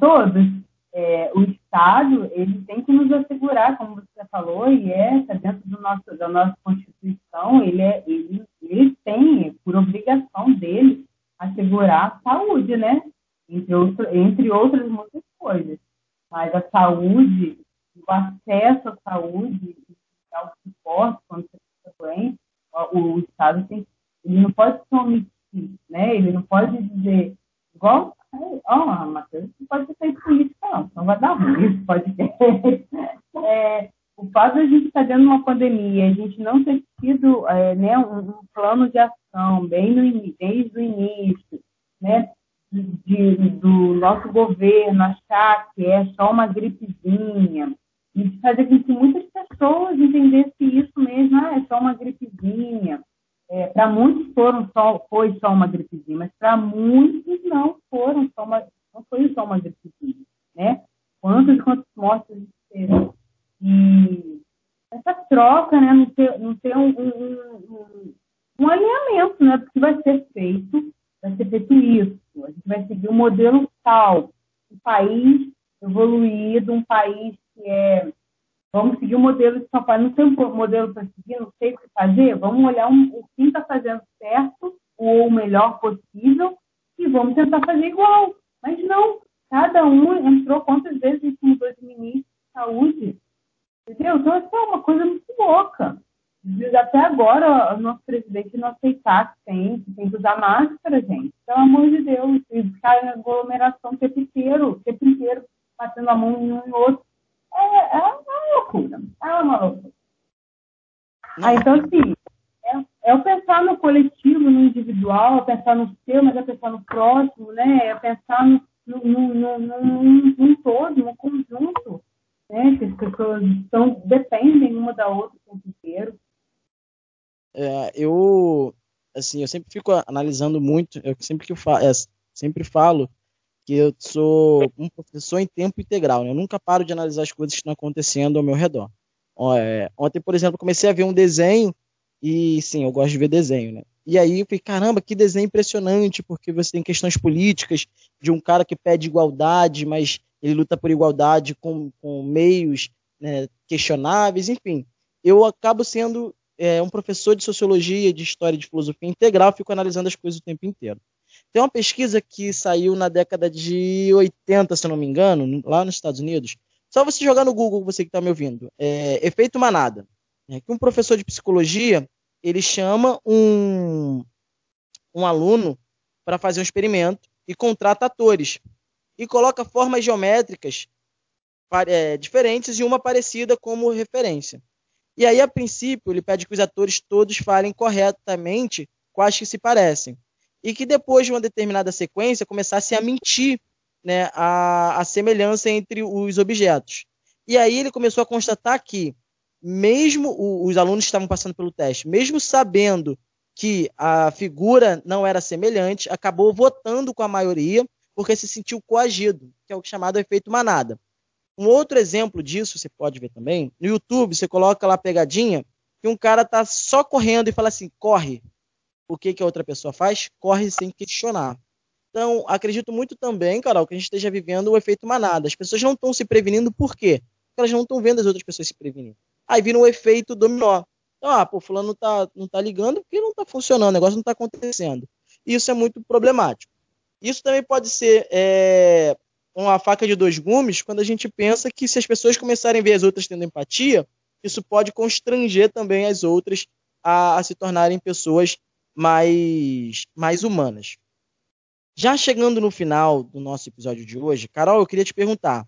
[SPEAKER 2] Todos. É, o Estado ele tem que nos assegurar, como você falou, e é está dentro do nosso, da nossa Constituição, ele, é, ele, ele tem, por obrigação dele, assegurar a saúde, né? Entre, outro, entre outras muitas coisas. Mas a saúde, o acesso à saúde, ao suporte quando você fica doente, o, Estado tem, ele não pode se omitir, né? Ele não pode dizer, igual, ó, oh, Matheus, não pode ser feito política, não, não vai dar ruim pode ter. É, o fato de a gente estar dentro de uma pandemia, a gente não ter tido é, né, um, um, plano de ação bem no, desde o início, né, de, do nosso governo achar que é só uma gripezinha, e fazer com que muitas pessoas entendessem isso mesmo, ah, é só uma gripezinha. É, para muitos foram só, foi só uma gripezinha, mas para muitos não foram só uma, não foi só uma gripezinha, né? Quantas quantas mortes serão? E essa troca, né, não ter, não ter um, um, um, um alinhamento, né, do que vai ser feito, vai ser feito isso, a gente vai seguir um modelo tal, um país evoluído, um país que é, vamos seguir o um modelo de São Paulo, não tem um modelo para seguir, não sei o que fazer, vamos olhar um, o que está fazendo certo, ou o melhor possível, e vamos tentar fazer igual, mas não, cada um entrou, quantas vezes a gente mudou de de saúde, Entendeu? Então, isso é uma coisa muito louca. Até agora, o nosso presidente não aceitar que tem, que tem que usar máscara, gente. Pelo amor de Deus. E ficar em aglomeração o tempo inteiro, o tempo inteiro, batendo a mão em um e outro. É, é uma loucura. É uma loucura. Ah, então, assim, é, é pensar no coletivo, no individual, é pensar no seu, mas é pensar no próximo, né? É pensar no, num, num, num, num todo, num conjunto, né? Que as pessoas estão, dependem uma da outra o tempo inteiro.
[SPEAKER 1] É, eu, assim, eu sempre fico analisando muito, eu sempre que eu falo, é, sempre falo que eu sou um professor em tempo integral, né? Eu nunca paro de analisar as coisas que estão acontecendo ao meu redor. É, ontem, por exemplo, comecei a ver um desenho e, sim, eu gosto de ver desenho, né? E aí eu falei, caramba, que desenho impressionante, porque você tem questões políticas de um cara que pede igualdade, mas ele luta por igualdade com, com meios né, questionáveis, enfim. Eu acabo sendo é, um professor de sociologia, de história, de filosofia integral, fico analisando as coisas o tempo inteiro. Tem uma pesquisa que saiu na década de 80, se não me engano, lá nos Estados Unidos. Só você jogar no Google, você que está me ouvindo, é, efeito manada. É, que um professor de psicologia ele chama um, um aluno para fazer um experimento e contrata atores e coloca formas geométricas é, diferentes e uma parecida como referência. E aí, a princípio, ele pede que os atores todos falem corretamente quais que se parecem. E que depois de uma determinada sequência começassem a mentir né, a, a semelhança entre os objetos. E aí ele começou a constatar que mesmo os alunos que estavam passando pelo teste, mesmo sabendo que a figura não era semelhante, acabou votando com a maioria porque se sentiu coagido, que é o chamado efeito manada. Um outro exemplo disso, você pode ver também, no YouTube, você coloca lá a pegadinha, que um cara tá só correndo e fala assim, corre. O que, que a outra pessoa faz? Corre sem questionar. Então, acredito muito também, Carol, que a gente esteja vivendo o efeito manada. As pessoas não estão se prevenindo por quê? Porque elas não estão vendo as outras pessoas se prevenindo. Aí vira um efeito dominó. Então, ah, pô, fulano não tá, não tá ligando porque não tá funcionando, o negócio não tá acontecendo. Isso é muito problemático. Isso também pode ser é, uma faca de dois gumes quando a gente pensa que se as pessoas começarem a ver as outras tendo empatia, isso pode constranger também as outras a, a se tornarem pessoas mais, mais humanas. Já chegando no final do nosso episódio de hoje, Carol, eu queria te perguntar: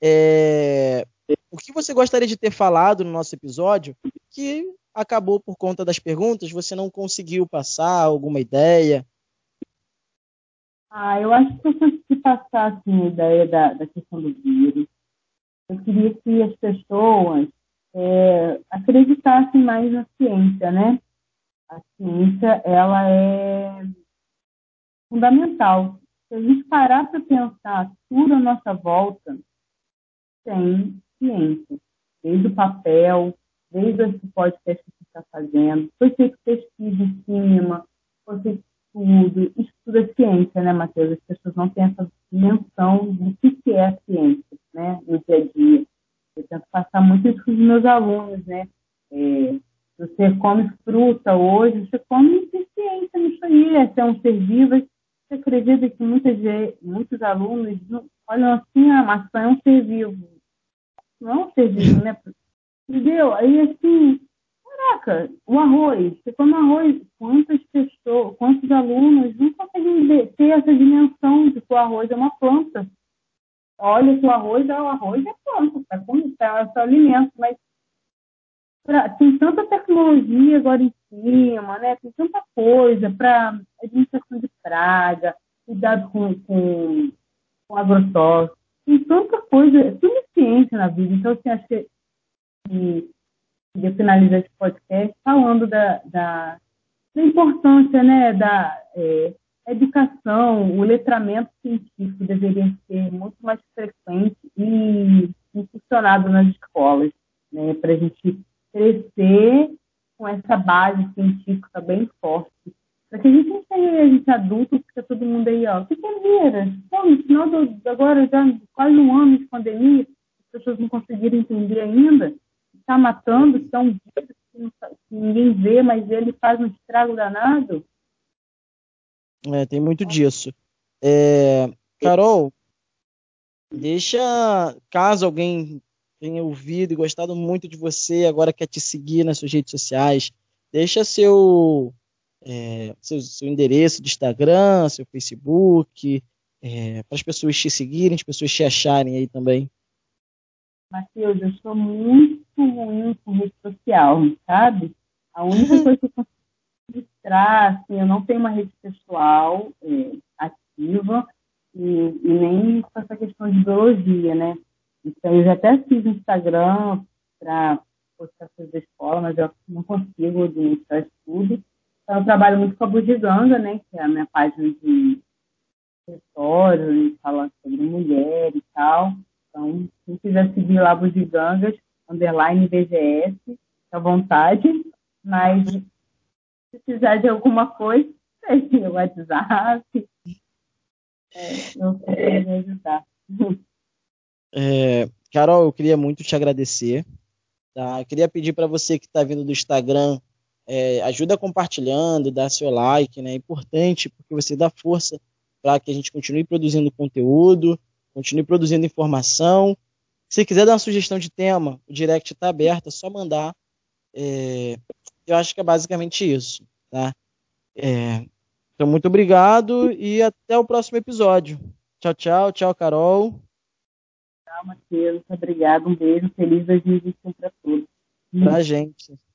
[SPEAKER 1] é, o que você gostaria de ter falado no nosso episódio que acabou por conta das perguntas, você não conseguiu passar alguma ideia?
[SPEAKER 2] Ah, eu acho que eu consegui passar assim, a ideia da, da questão do vírus. Eu queria que as pessoas é, acreditassem mais na ciência, né? A ciência, ela é fundamental. Se a gente parar para pensar tudo à nossa volta, tem ciência, desde o papel, desde esse podcast que você está fazendo, foi feito pesquisa em cima, foi feito estudo, estudo é ciência, né, Matheus? As pessoas não têm essa dimensão do que, é a ciência, né, no dia a dia. Eu tento passar muito isso com os meus alunos, né? É, você come fruta hoje, você come ciência nisso aí, é ser um ser vivo. Você acredita que muitas, muitos alunos olham assim, a maçã é um ser vivo não é um serviço, né? Entendeu? Aí, assim, caraca, o arroz, você come arroz, quantas pessoas, quantos alunos não conseguem ter essa dimensão de que o arroz é uma planta. Olha que o arroz é o arroz é planta, tá com tá, é alimento, mas pra, tem tanta tecnologia agora em cima, né? Tem tanta coisa para administração de praga, cuidado com, com, com tem tanta coisa, tudo ciência na vida. Então, assim, acho que eu finalizar esse podcast falando da, da, da importância né, da é, educação, o letramento científico deveria ser muito mais frequente e funcionado nas escolas, né, para a gente crescer com essa base científica bem forte para que a gente não tenha a gente adulto, fica todo mundo aí, ó. Que é vira? Pô, no final do, agora, já quase um ano de pandemia, as pessoas não conseguiram entender ainda. Está matando, um vírus que ninguém vê, mas ele faz um estrago danado.
[SPEAKER 1] É, tem muito disso. É, Carol, deixa, caso alguém tenha ouvido e gostado muito de você, agora quer te seguir nas suas redes sociais, deixa seu é, seu, seu, endereço de Instagram, seu Facebook, é, para as pessoas te seguirem, as pessoas te acharem aí também.
[SPEAKER 2] Matheus, eu sou muito ruim com rede social, sabe? A única coisa que eu consigo registrar, assim, eu não tenho uma rede pessoal é, ativa, e, e nem com essa questão de biologia, né? Então, eu já até fiz Instagram para postar coisas da escola, mas eu não consigo administrar tudo. Então, eu trabalho muito com a Bugiganga, né? Que é a minha página de escritório, falando sobre mulher e tal. Então, quem quiser seguir lá Bugigangas, underline BGS, à vontade. Mas, se precisar de alguma coisa, tem o WhatsApp. É, eu quero me ajudar.
[SPEAKER 1] É, Carol, eu queria muito te agradecer. Tá? Eu queria pedir para você que está vindo do Instagram, é, ajuda compartilhando, dá seu like, né? É importante porque você dá força para que a gente continue produzindo conteúdo, continue produzindo informação. Se quiser dar uma sugestão de tema, o direct está aberto, é só mandar. É, eu acho que é basicamente isso, tá? É, então, muito obrigado e até o próximo episódio. Tchau, tchau. Tchau, Carol.
[SPEAKER 2] Tchau, Matheus. Obrigado. Um beijo. Feliz 2021 para todos.
[SPEAKER 1] Pra gente.